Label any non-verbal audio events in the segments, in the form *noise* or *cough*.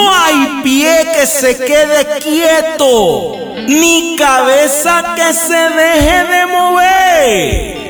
No hay pie que se quede quieto, ni cabeza que se deje de mover.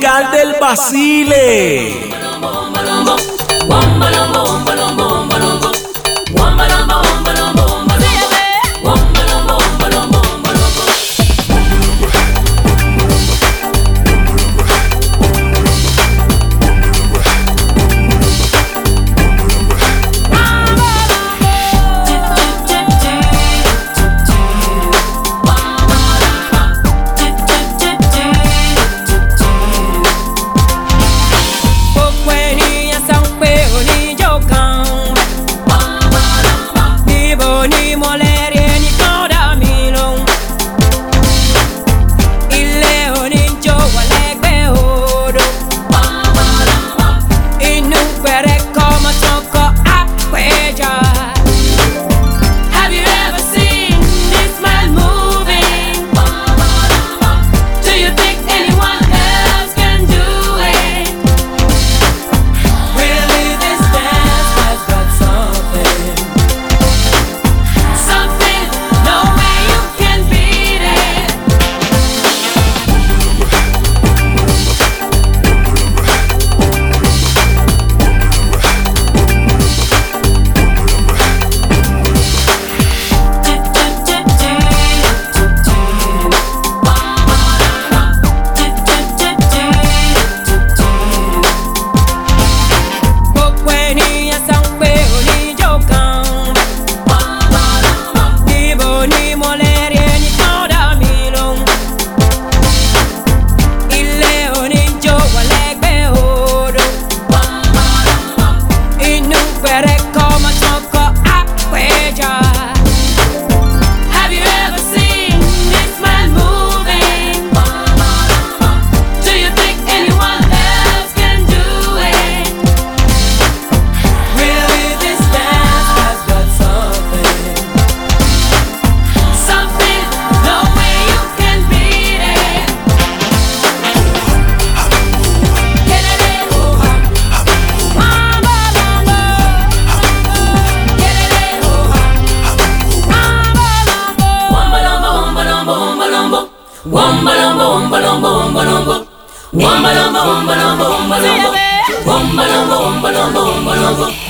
Musical del Basile. Quel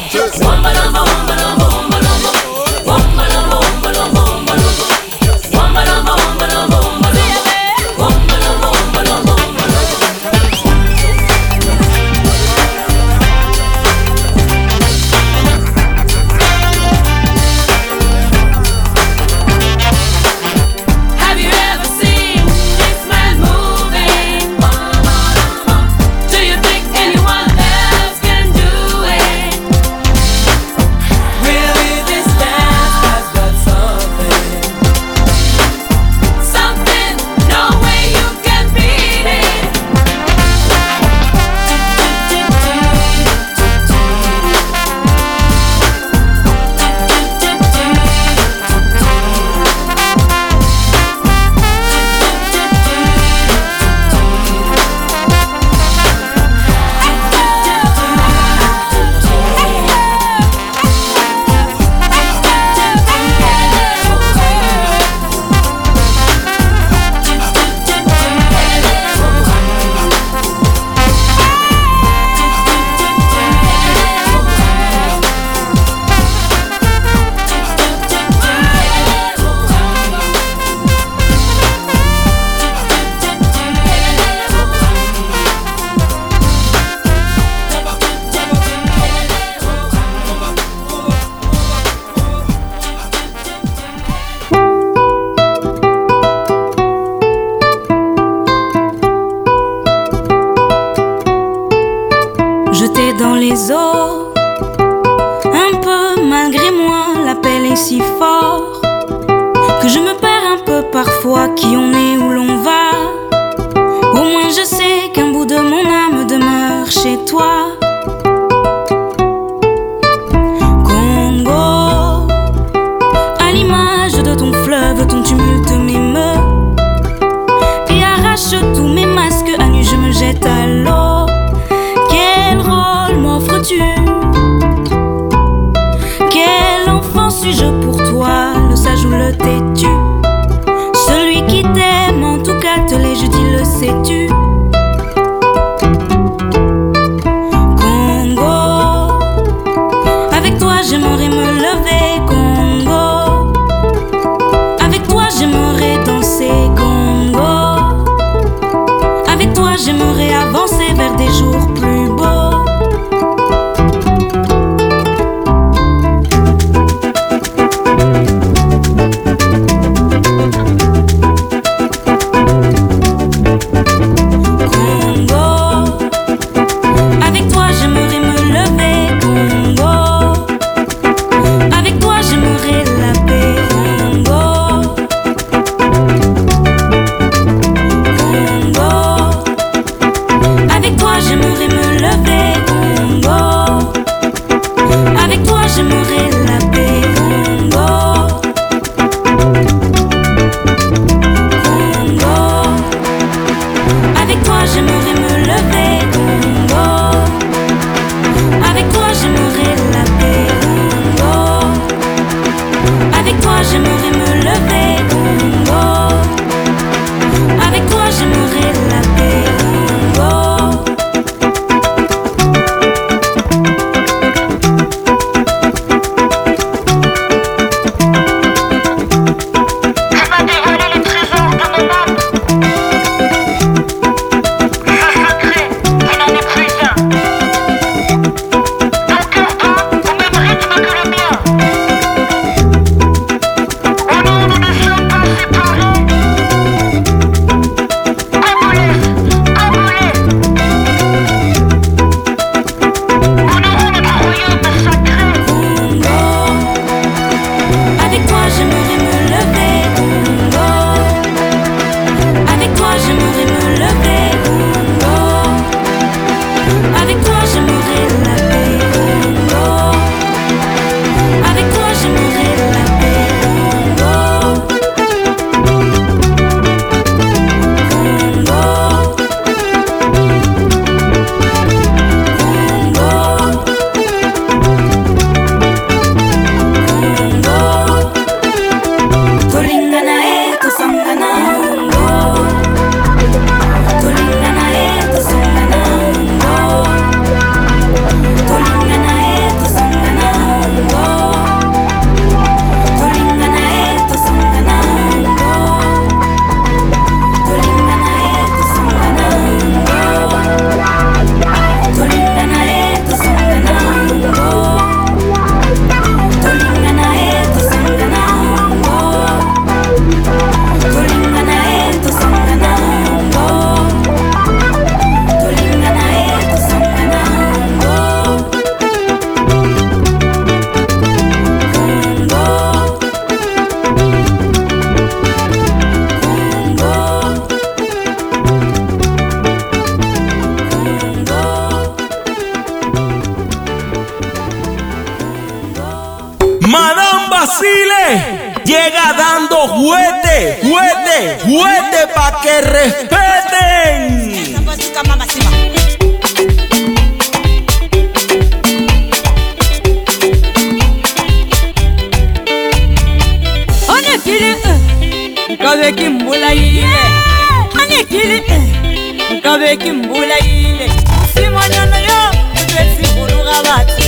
ka be ke mbolaile mosimanyana yo o tswetse bologa batho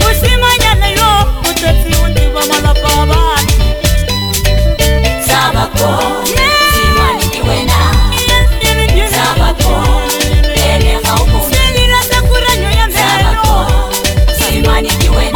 mosimanyana yo o tswetse o ntiba malapa a batho sabako simane ke wena sabako ene ga o mo selina sa kuranyo ya melo sabako simane ke wena.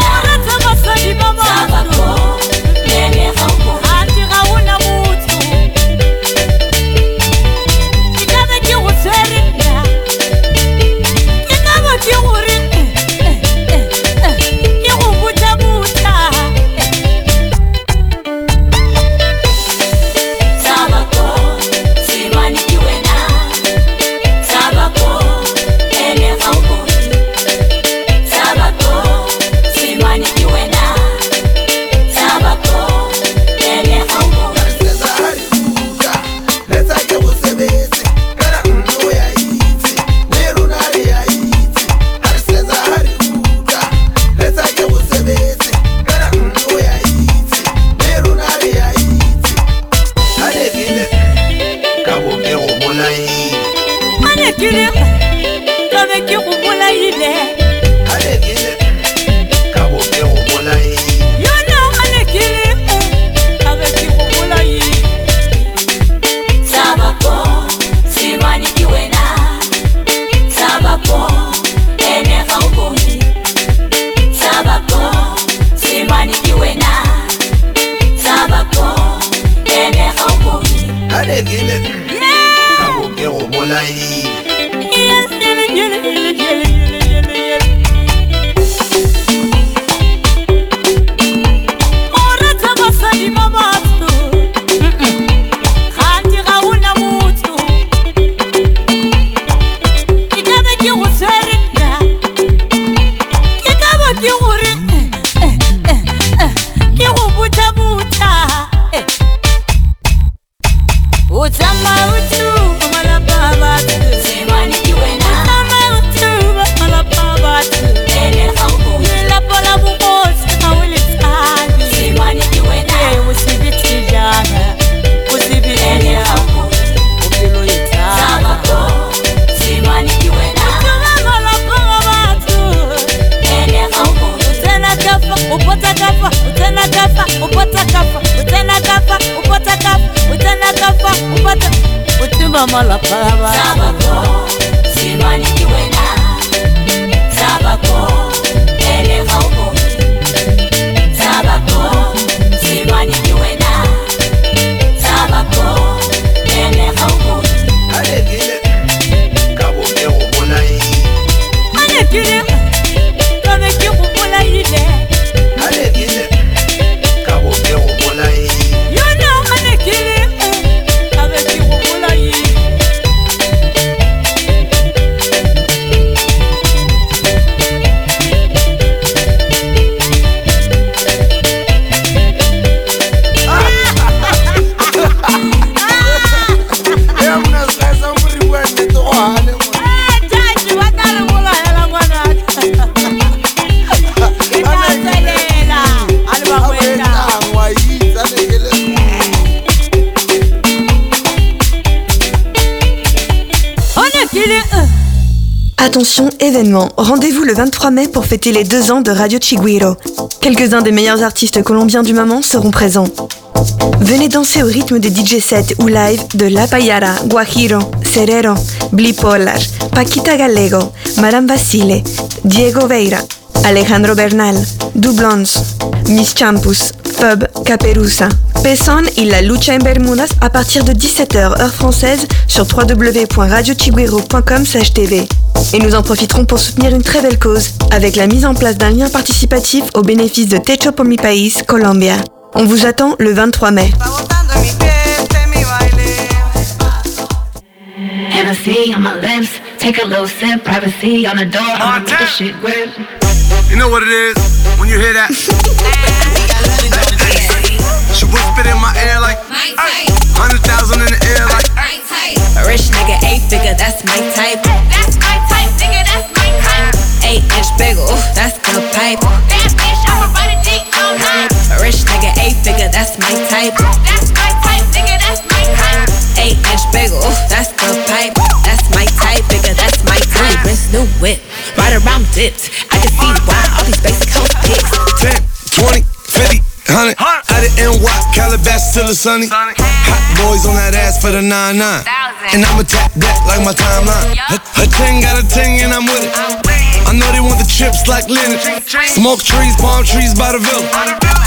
Attention, événement. Rendez-vous le 23 mai pour fêter les deux ans de Radio Chiguiro. Quelques-uns des meilleurs artistes colombiens du moment seront présents. Venez danser au rythme des DJ sets ou live de La Payara, Guajiro, Serero, Blipolar, Paquita Gallego, Madame Basile, Diego Veira, Alejandro Bernal, Dublons, Miss Champus, Fub, Caperusa, Pesson et la Lucha en Bermudas à partir de 17h heure française sur www.radiochiguero.com tv. Et nous en profiterons pour soutenir une très belle cause avec la mise en place d'un lien participatif au bénéfice de Techo por mi país, Colombia. On vous attend le 23 mai. You know what it is when you hear that? *laughs* It's your boy it in my ear like hundred thousand in the air like. A rich nigga, eight figure, that's my type. That's my type, nigga, that's my type. Eight inch bagel, ooh, that's good pipe. Bad bitch, I'ma ride a dick all night. A rich nigga, eight figure, that's my type. That's my type, nigga, that's my type. Eight inch bagel, ooh, that's good pipe. That's my type, bigger, that's my type. Wrist, new whip, right around dipped. I can see why all these basic hoes pics. 10, 20, 50, 100. Out of NY, Calabasas till it's sunny. Hot boys on that ass for the 9-9. And I'ma tap that like my timeline. Her, her 10 got a 10 and I'm with it. I know they want the chips like Leonard. Smoke trees, palm trees by the villa.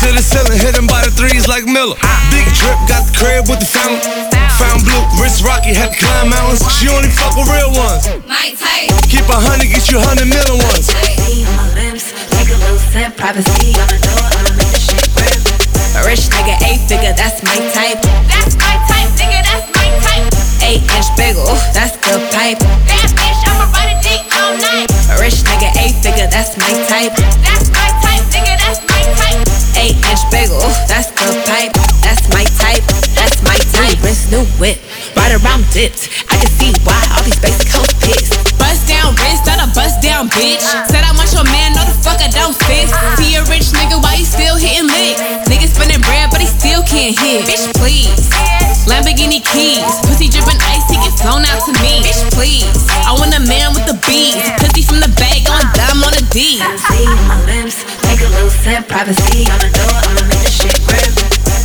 To the ceiling, hit 'em by the threes like Miller. Ah. Big drip, got the crib with the fountain. Found blue, wrist rocky, had to climb mountains. She only fuck with real ones. Keep a hundred, get you hundred million ones. See my lips, take a little sip, privacy on the door, I'ma make rich nigga, eight figure, that's my type. That's my type, nigga, that's my type. Eight inch bagel, that's good pipe. Bad bitch, I'ma ride a dick all night. Rich nigga, eight figure, that's my type. That's my type, nigga, that's my type. Eight inch bagel, that's good pipe. That's my type, that's my type. Wrist, new whip, right around dipped. I can see why all these basic hoes pissed. Bust down wrist, not a bust down bitch. Said I want your man, no the fuck I don't fit. See a rich nigga, why he still hitting licks? Nigga spinning bread, but he still can't hit. Bitch, please. Lamborghini keys, pussy dripping ice, he get flown out to me. Bitch, please. I want a man with the beads, pussy from the bag on dumb on the D. See my lips, take a little sip, privacy on the door, I'ma make the shit grip.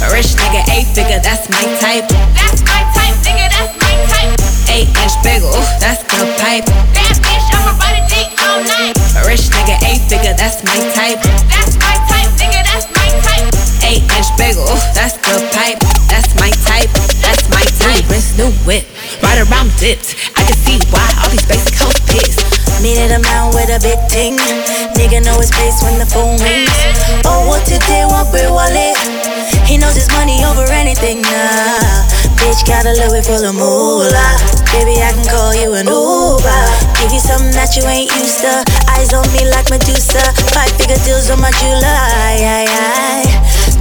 A rich nigga, eight figure, that's my type. That's my type, nigga, that's my type. Eight inch bagel, ooh, that's good pipe. Dipped. I can see why all these basic hoes pissed. Meet at a man with a big ting. Nigga know his face when the phone rings. Oh, what today, what we wallet? He knows his money over anything now. Bitch got a Louis full of moolah. Baby, I can call you an Uber. Give you something that you ain't used to. Eyes on me like Medusa. Five figure deals on my July. Aye, aye.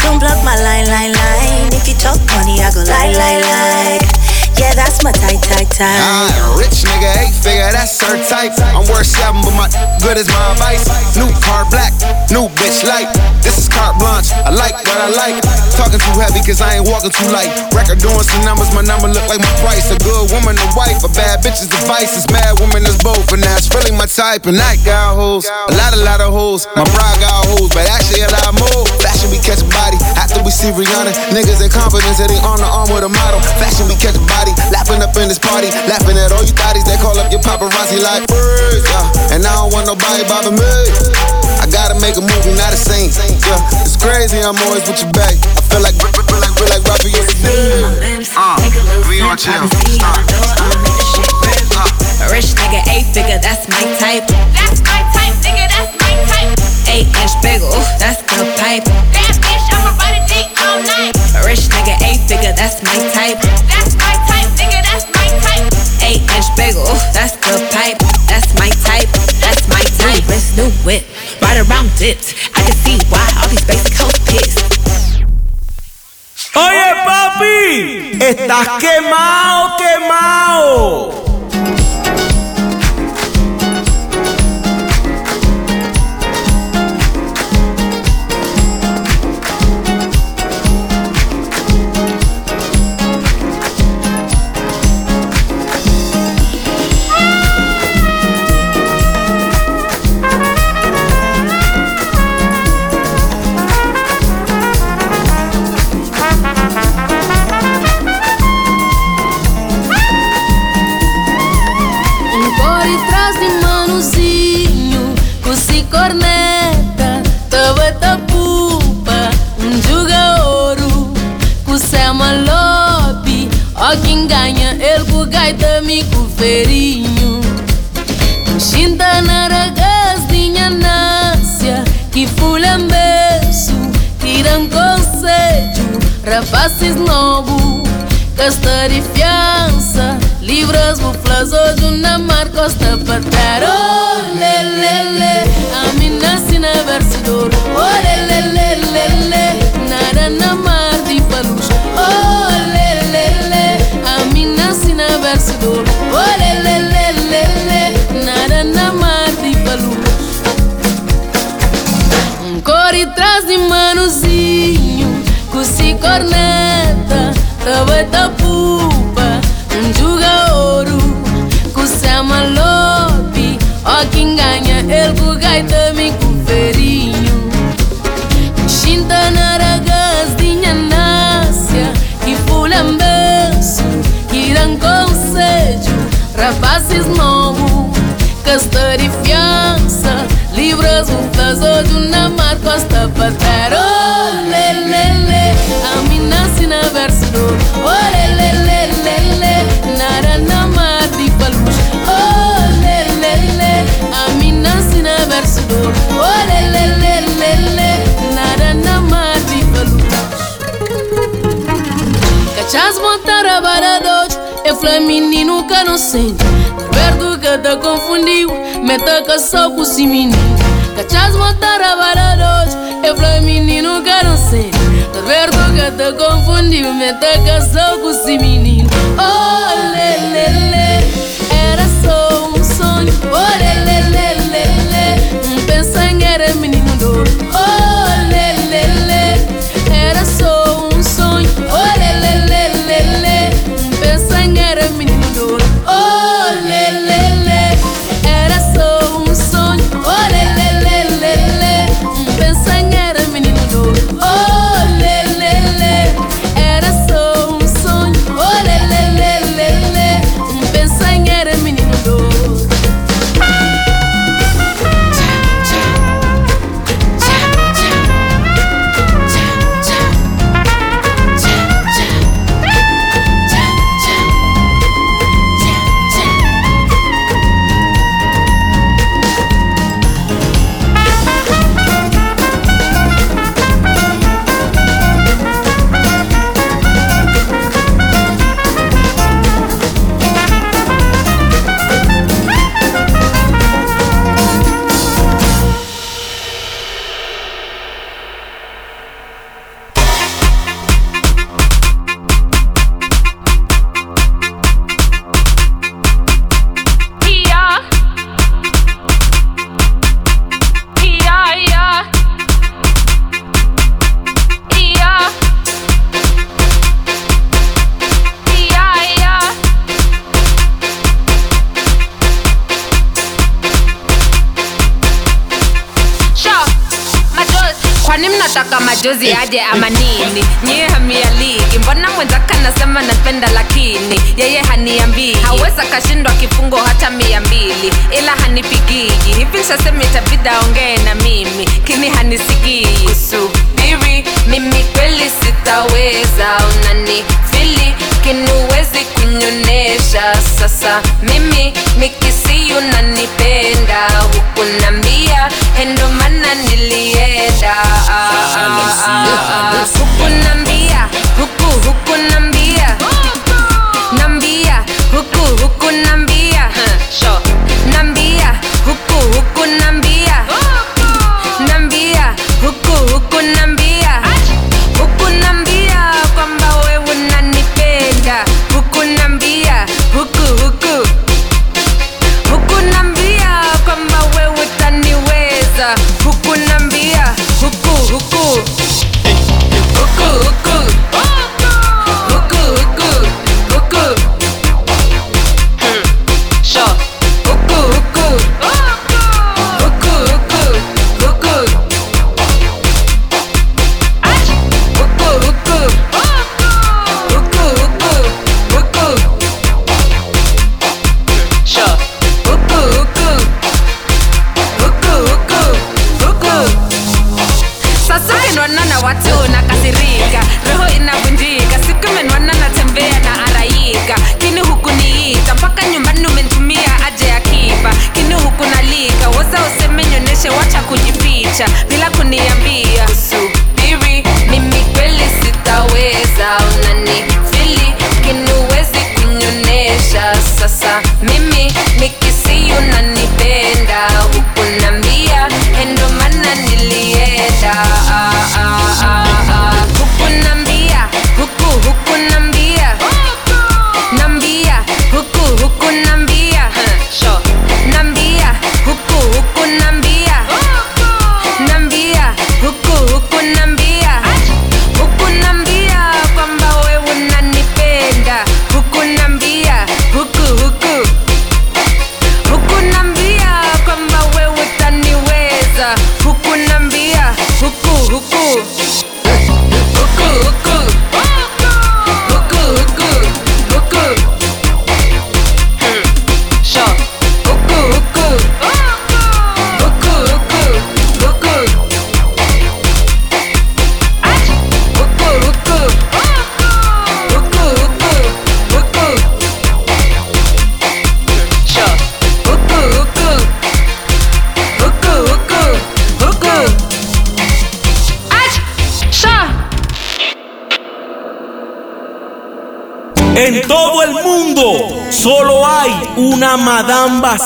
Don't block my line, line, line. If you talk money, I go lie, lie, lie. Yeah, that's my tight, tight, tight. Ah, rich nigga, eight figure, that's her type. I'm worth seven, but my good is my advice. New car black, new bitch light. This is carte blanche. I like what I like. Talking too heavy, cause I ain't walking too light. Record doing some numbers, my number look like my price. A good woman, a wife, a bad bitch is the vice. It's mad woman is both, and that's really my type. And I got hoes, a lot, a lot of hoes. My bride got hoes, but actually a lot more. Fashion we catch a body after we see Rihanna. Niggas in confidence they on the arm with a model. Fashion we catch a body, laughing up in this party, laughing at all you thotties that call up your paparazzi like birds. Yeah. And I don't want nobody bothering me. I gotta make a movie, not a scene. Yeah, it's crazy. I'm always with your back. I feel like, feel like, feel like Raphael. See my lips, Uh, take a we sip, on chill. privacy on the door, I'ma the shit grip. A rich nigga, eight figure, that's my type. That's my type, nigga, that's my type. Eight inch bagel, ooh, that's good pipe. That's good pipe. That's my type, that's my type. Wrist, new whip, right around dipped. I can see why all these basic hoes pissed. Oye, papi, estás quemado, quemado. Corneta, tabata pupa, um juga ouro, cusema lobe, ó quem ganha, ele com gaita me com ferinho. Shinta na ragasdinha nácia, que fulha beço, tiram conselho, rapazes novo, casta livres buflas Hoje na mar costa partar Oh, le le le, A mim nasce na versidor. Oh, lê, lê, le le le, Nara na mar de palus Oh, le le le, A mim nasce na versidor. Oh, lê, le le le le, Nara na mar de palus Um cor e traz de manozinho co se corna pătero le le le Amina sina versuru o le le le le le Nara nama di palmuș o le le le Amina sina versuru o le le le le le Nara nama di palmuș Cachas montara baradoci e flamininu ca nu sente Verdu că te confundiu, metă că sau cu siminiu Cachás mataram baratos Eu falei menino que não sei. Tá vendo que te confundiu Me até casou com esse menino. Oh, lê, le le. lakini uwezi kunyonesha. Sasa mimi nikisiu na nipenda hukunambia, hendo mana nilienda. Ah, ah, ah, hukunambia huku hukunambia. Nambia huku hukunambia. Nambia huku hukunambia. Nambia huku hukunambia.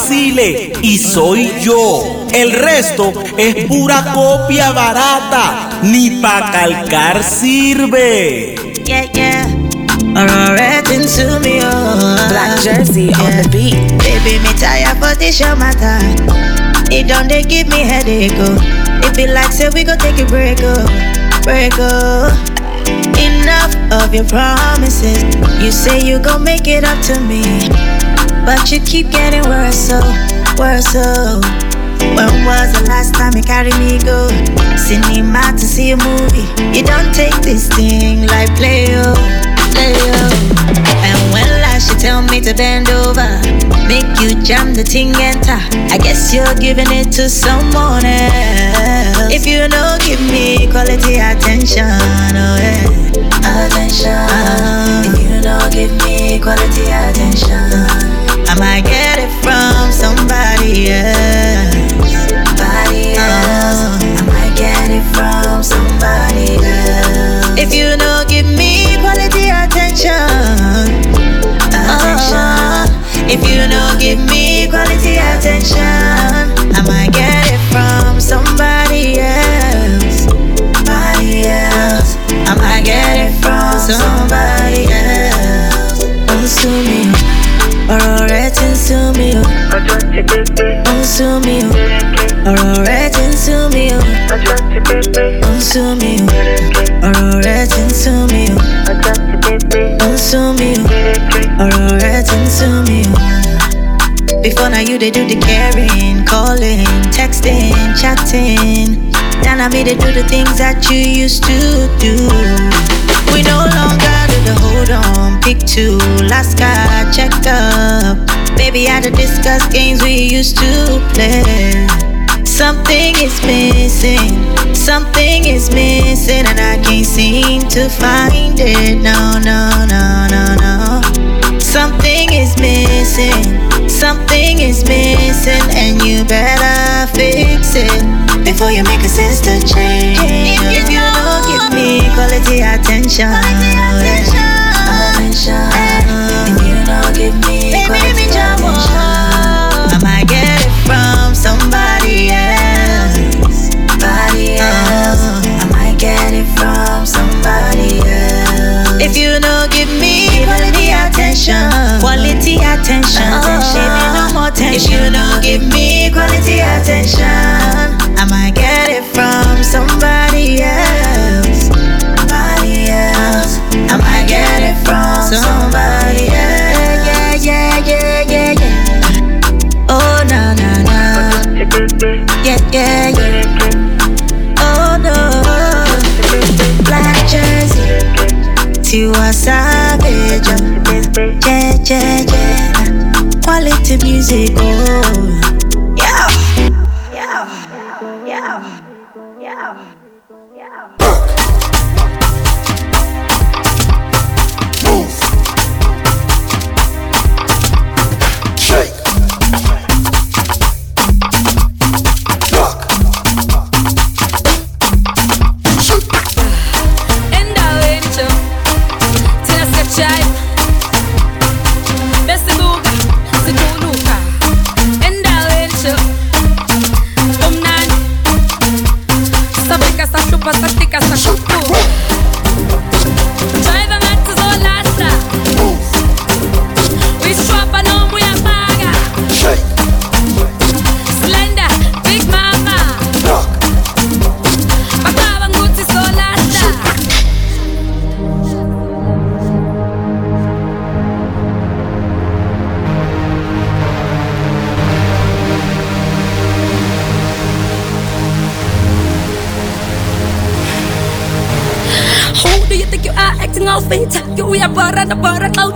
Basile y soy yo. El resto es pura copia barata, ni pa' calcar sirve. Yeah, yeah. Alright into me, oh. Black jersey on the beat. Baby, me tired for this your matter. It don't they give me headache, oh. It be like say we go take a break, oh. Break, oh. Enough of your promises. You say you gon' make it up to me, but you keep getting worse, so worse, so. When was the last time you carried me go? Cinema to see a movie. You don't take this thing like play, oh, play, oh. And when last you tell me to bend over, make you jam the thing enter. I guess you're giving it to someone else. If you don't give me quality attention, oh yeah, attention. If you don't give me quality attention, I might get it from somebody else. Somebody else. I might get it from somebody else. If you don't give me quality attention, attention. If you don't give me quality attention, I might get it from somebody else. Somebody else. I might get it from somebody else. Consume me, sú mi o. Ó ń sú mi o. Ọ̀rọ̀ rẹ̀ ti ń sú mi o. Before now you they do the caring, calling, texting, chatting. Now I me they do the things that you used to do. We no longer do the hold on, pick two, last guy, check up. Baby, I to discuss games we used to play. Something is missing, something is missing, and I can't seem to find it. No, no, no, no, no. Something is missing, something is missing, and you better fix it before you make a sister change. If you don't give me quality attention, attention. If you don't give me quality attention, baby, no more tension. If you don't give me quality attention, music. Oh, yeah. Yeah. Yeah. Yeah. Shake. endaweni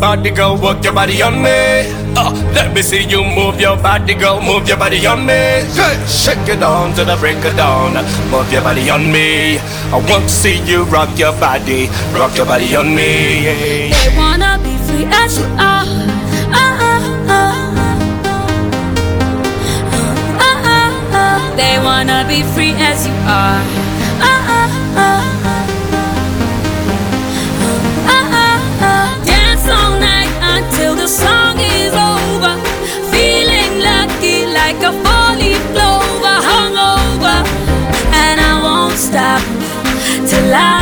body, go work your body on me. Uh, let me see you move your body, go move your body on me. Shake it on to the break of dawn, move your body on me. I want to see you rock your body, rock your body on me. They wanna be free as you are. Uh, uh, uh, they wanna be free as you are. la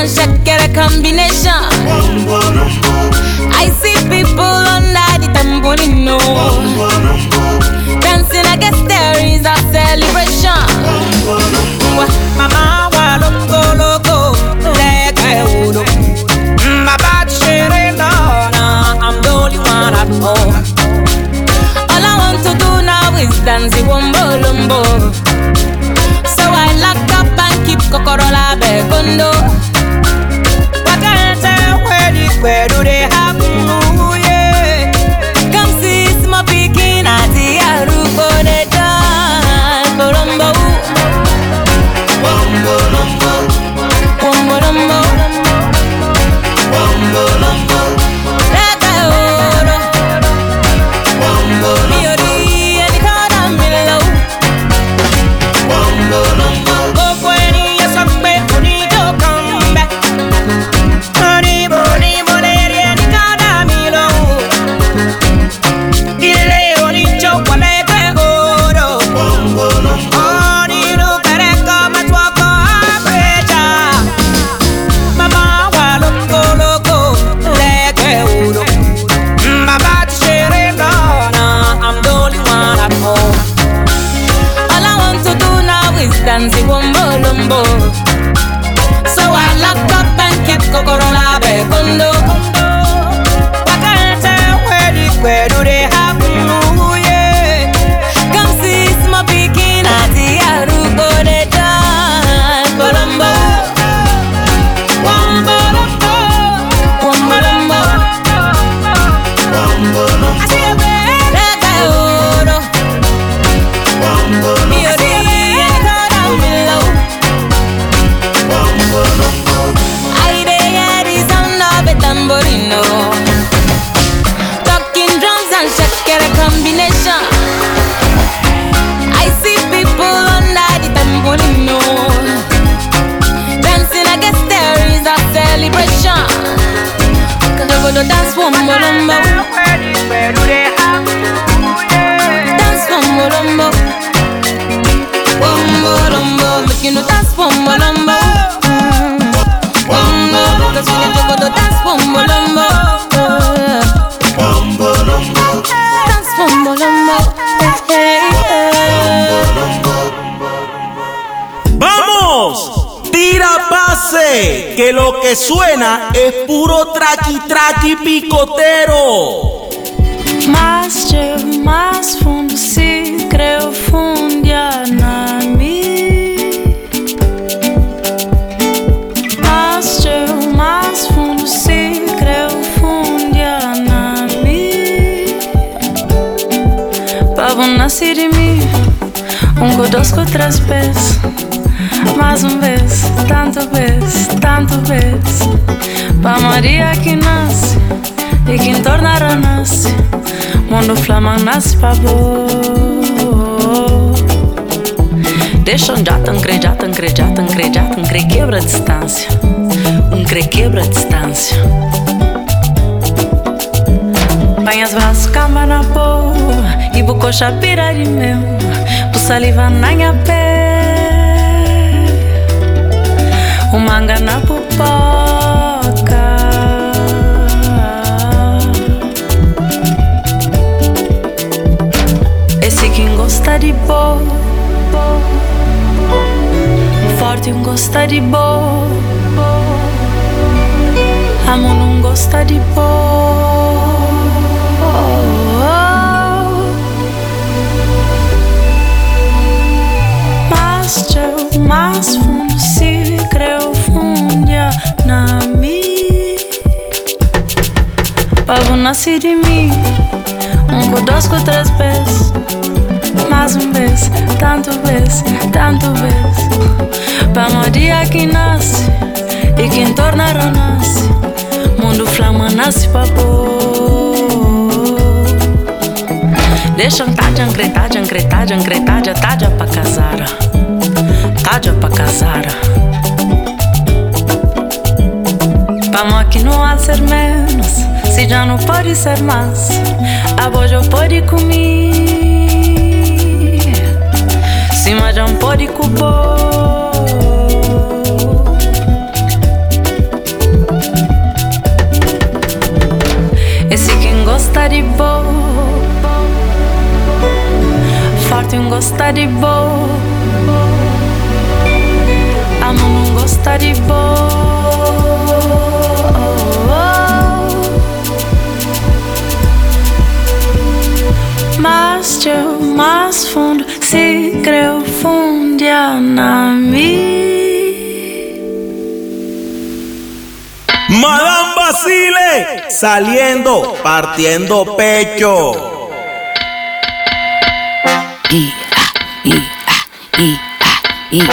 and a combination. I see people under the tambourine. Dancing, I guess there is a celebration. Mama, wa. Mm, my bad I'm the only one at home. All I want to do now is dance the wombo. So I lock up and keep kokoro la. Where do they hide? Tanto vez, tanto vez. Pa Maria que nasce e quem tornará nasce. Mundo flama nasce pa bo. Deixa um já tão cre, já tão cre, já tão cre, já tão cre, quebra a distância. Um cre quebra a distância. Põe as braços, cama na boa E bucocha pira de meu Pu saliva na minha pé O manga na pupoca Esse quem gosta de boa Forte um gosta de boa Amo não gosta de boa Mas teu mais fundo fundia na mi. Pavo nasce de mim. Um dois três vezes Mais um vez, tanto vez, tanto vez. Pra Maria que nasce E quem torna nasce Mundo flama nasce pra pôr Deixa um taja, ancretaja, ancretaja, ancretaja, taja pra casar. Taja pra casar Vamos não há ser menos Se já não pode ser mais. A boja pode comer Se mas já não pode cubor Esse quem gosta de boa Forte um gosta de boa Amo não gosta de boa Más te más fundo se creu fundia na mim. Madame Basile, saliendo, partiendo pecho. I, I, I, I,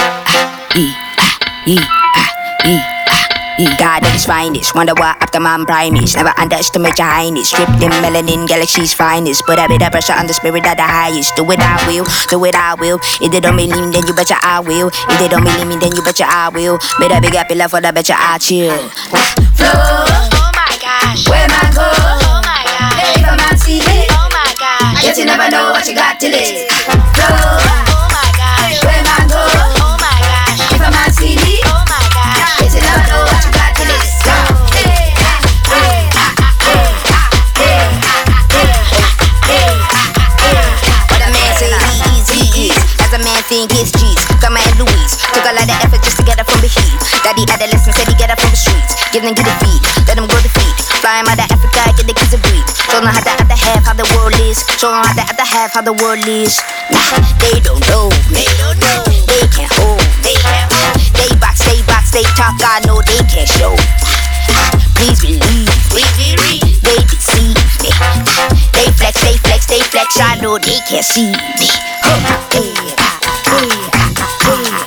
I, I, I. God at his finest, wonder why after man primates Never underestimate your highness Stripped in melanin, galaxy's finest. Put a bit of pressure on the spirit of the highest. Do it I will, do it I will. If they don't believe me then you betcha I will. If they don't believe me then you betcha I will. Better big up your love for the betcha I chill. Flow. Oh my gosh. Where man go? Oh my gosh. If a man see it Oh my gosh. I guess you never know what you got till it Flow think it's G's. Come and Louise Took a lot of effort just to get her from the heat. Daddy adolescent said he get her from the streets. Give them get a feed Let them grow the feet. Fly out of Africa Get the kids a breed. Show them how the other half How the world is. Show them how the other half How the world is. Nah, they don't know They don't know They can't hold They can't hold They box, they box, they talk. I know they can't show Please believe Please They deceive me. They flex, they flex, they flex. I know they can't see me. Huh, hey, hey, hey,